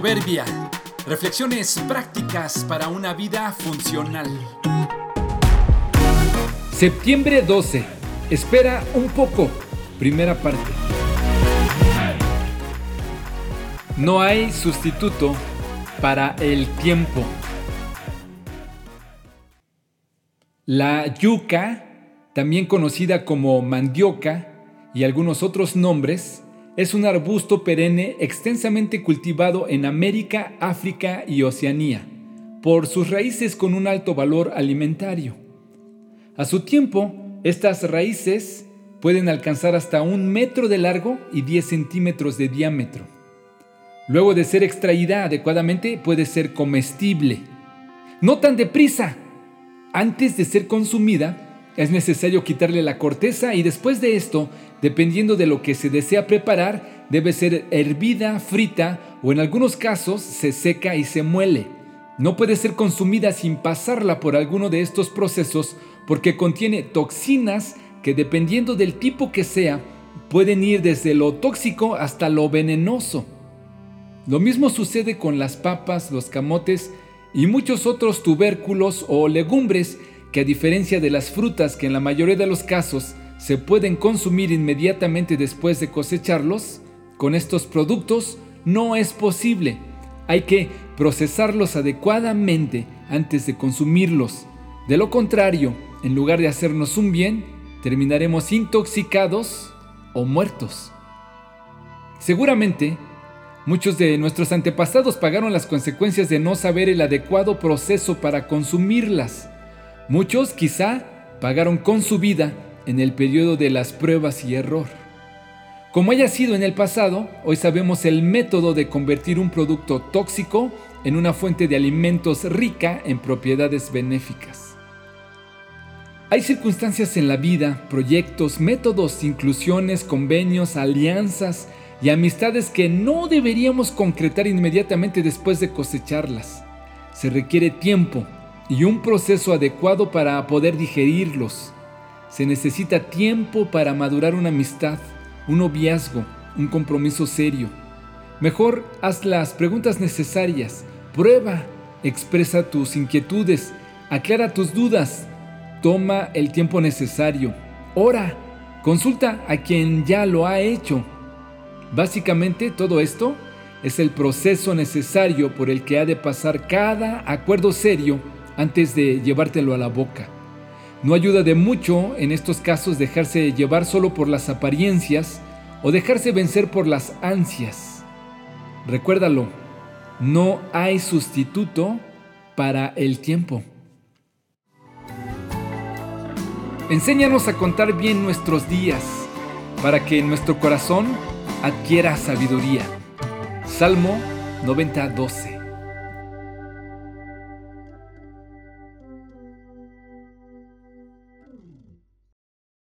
día. Reflexiones prácticas para una vida funcional. Septiembre 12. Espera un poco. Primera parte. No hay sustituto para el tiempo. La yuca, también conocida como mandioca y algunos otros nombres, es un arbusto perenne extensamente cultivado en América, África y Oceanía, por sus raíces con un alto valor alimentario. A su tiempo, estas raíces pueden alcanzar hasta un metro de largo y 10 centímetros de diámetro. Luego de ser extraída adecuadamente puede ser comestible. No tan deprisa. Antes de ser consumida, es necesario quitarle la corteza y después de esto, dependiendo de lo que se desea preparar, debe ser hervida, frita o en algunos casos se seca y se muele. No puede ser consumida sin pasarla por alguno de estos procesos porque contiene toxinas que dependiendo del tipo que sea, pueden ir desde lo tóxico hasta lo venenoso. Lo mismo sucede con las papas, los camotes y muchos otros tubérculos o legumbres que a diferencia de las frutas que en la mayoría de los casos se pueden consumir inmediatamente después de cosecharlos, con estos productos no es posible. Hay que procesarlos adecuadamente antes de consumirlos. De lo contrario, en lugar de hacernos un bien, terminaremos intoxicados o muertos. Seguramente, muchos de nuestros antepasados pagaron las consecuencias de no saber el adecuado proceso para consumirlas. Muchos quizá pagaron con su vida en el periodo de las pruebas y error. Como haya sido en el pasado, hoy sabemos el método de convertir un producto tóxico en una fuente de alimentos rica en propiedades benéficas. Hay circunstancias en la vida, proyectos, métodos, inclusiones, convenios, alianzas y amistades que no deberíamos concretar inmediatamente después de cosecharlas. Se requiere tiempo, y un proceso adecuado para poder digerirlos. Se necesita tiempo para madurar una amistad, un noviazgo, un compromiso serio. Mejor haz las preguntas necesarias, prueba, expresa tus inquietudes, aclara tus dudas, toma el tiempo necesario, ora, consulta a quien ya lo ha hecho. Básicamente todo esto es el proceso necesario por el que ha de pasar cada acuerdo serio antes de llevártelo a la boca. No ayuda de mucho en estos casos dejarse llevar solo por las apariencias o dejarse vencer por las ansias. Recuérdalo, no hay sustituto para el tiempo. Enséñanos a contar bien nuestros días para que nuestro corazón adquiera sabiduría. Salmo 90:12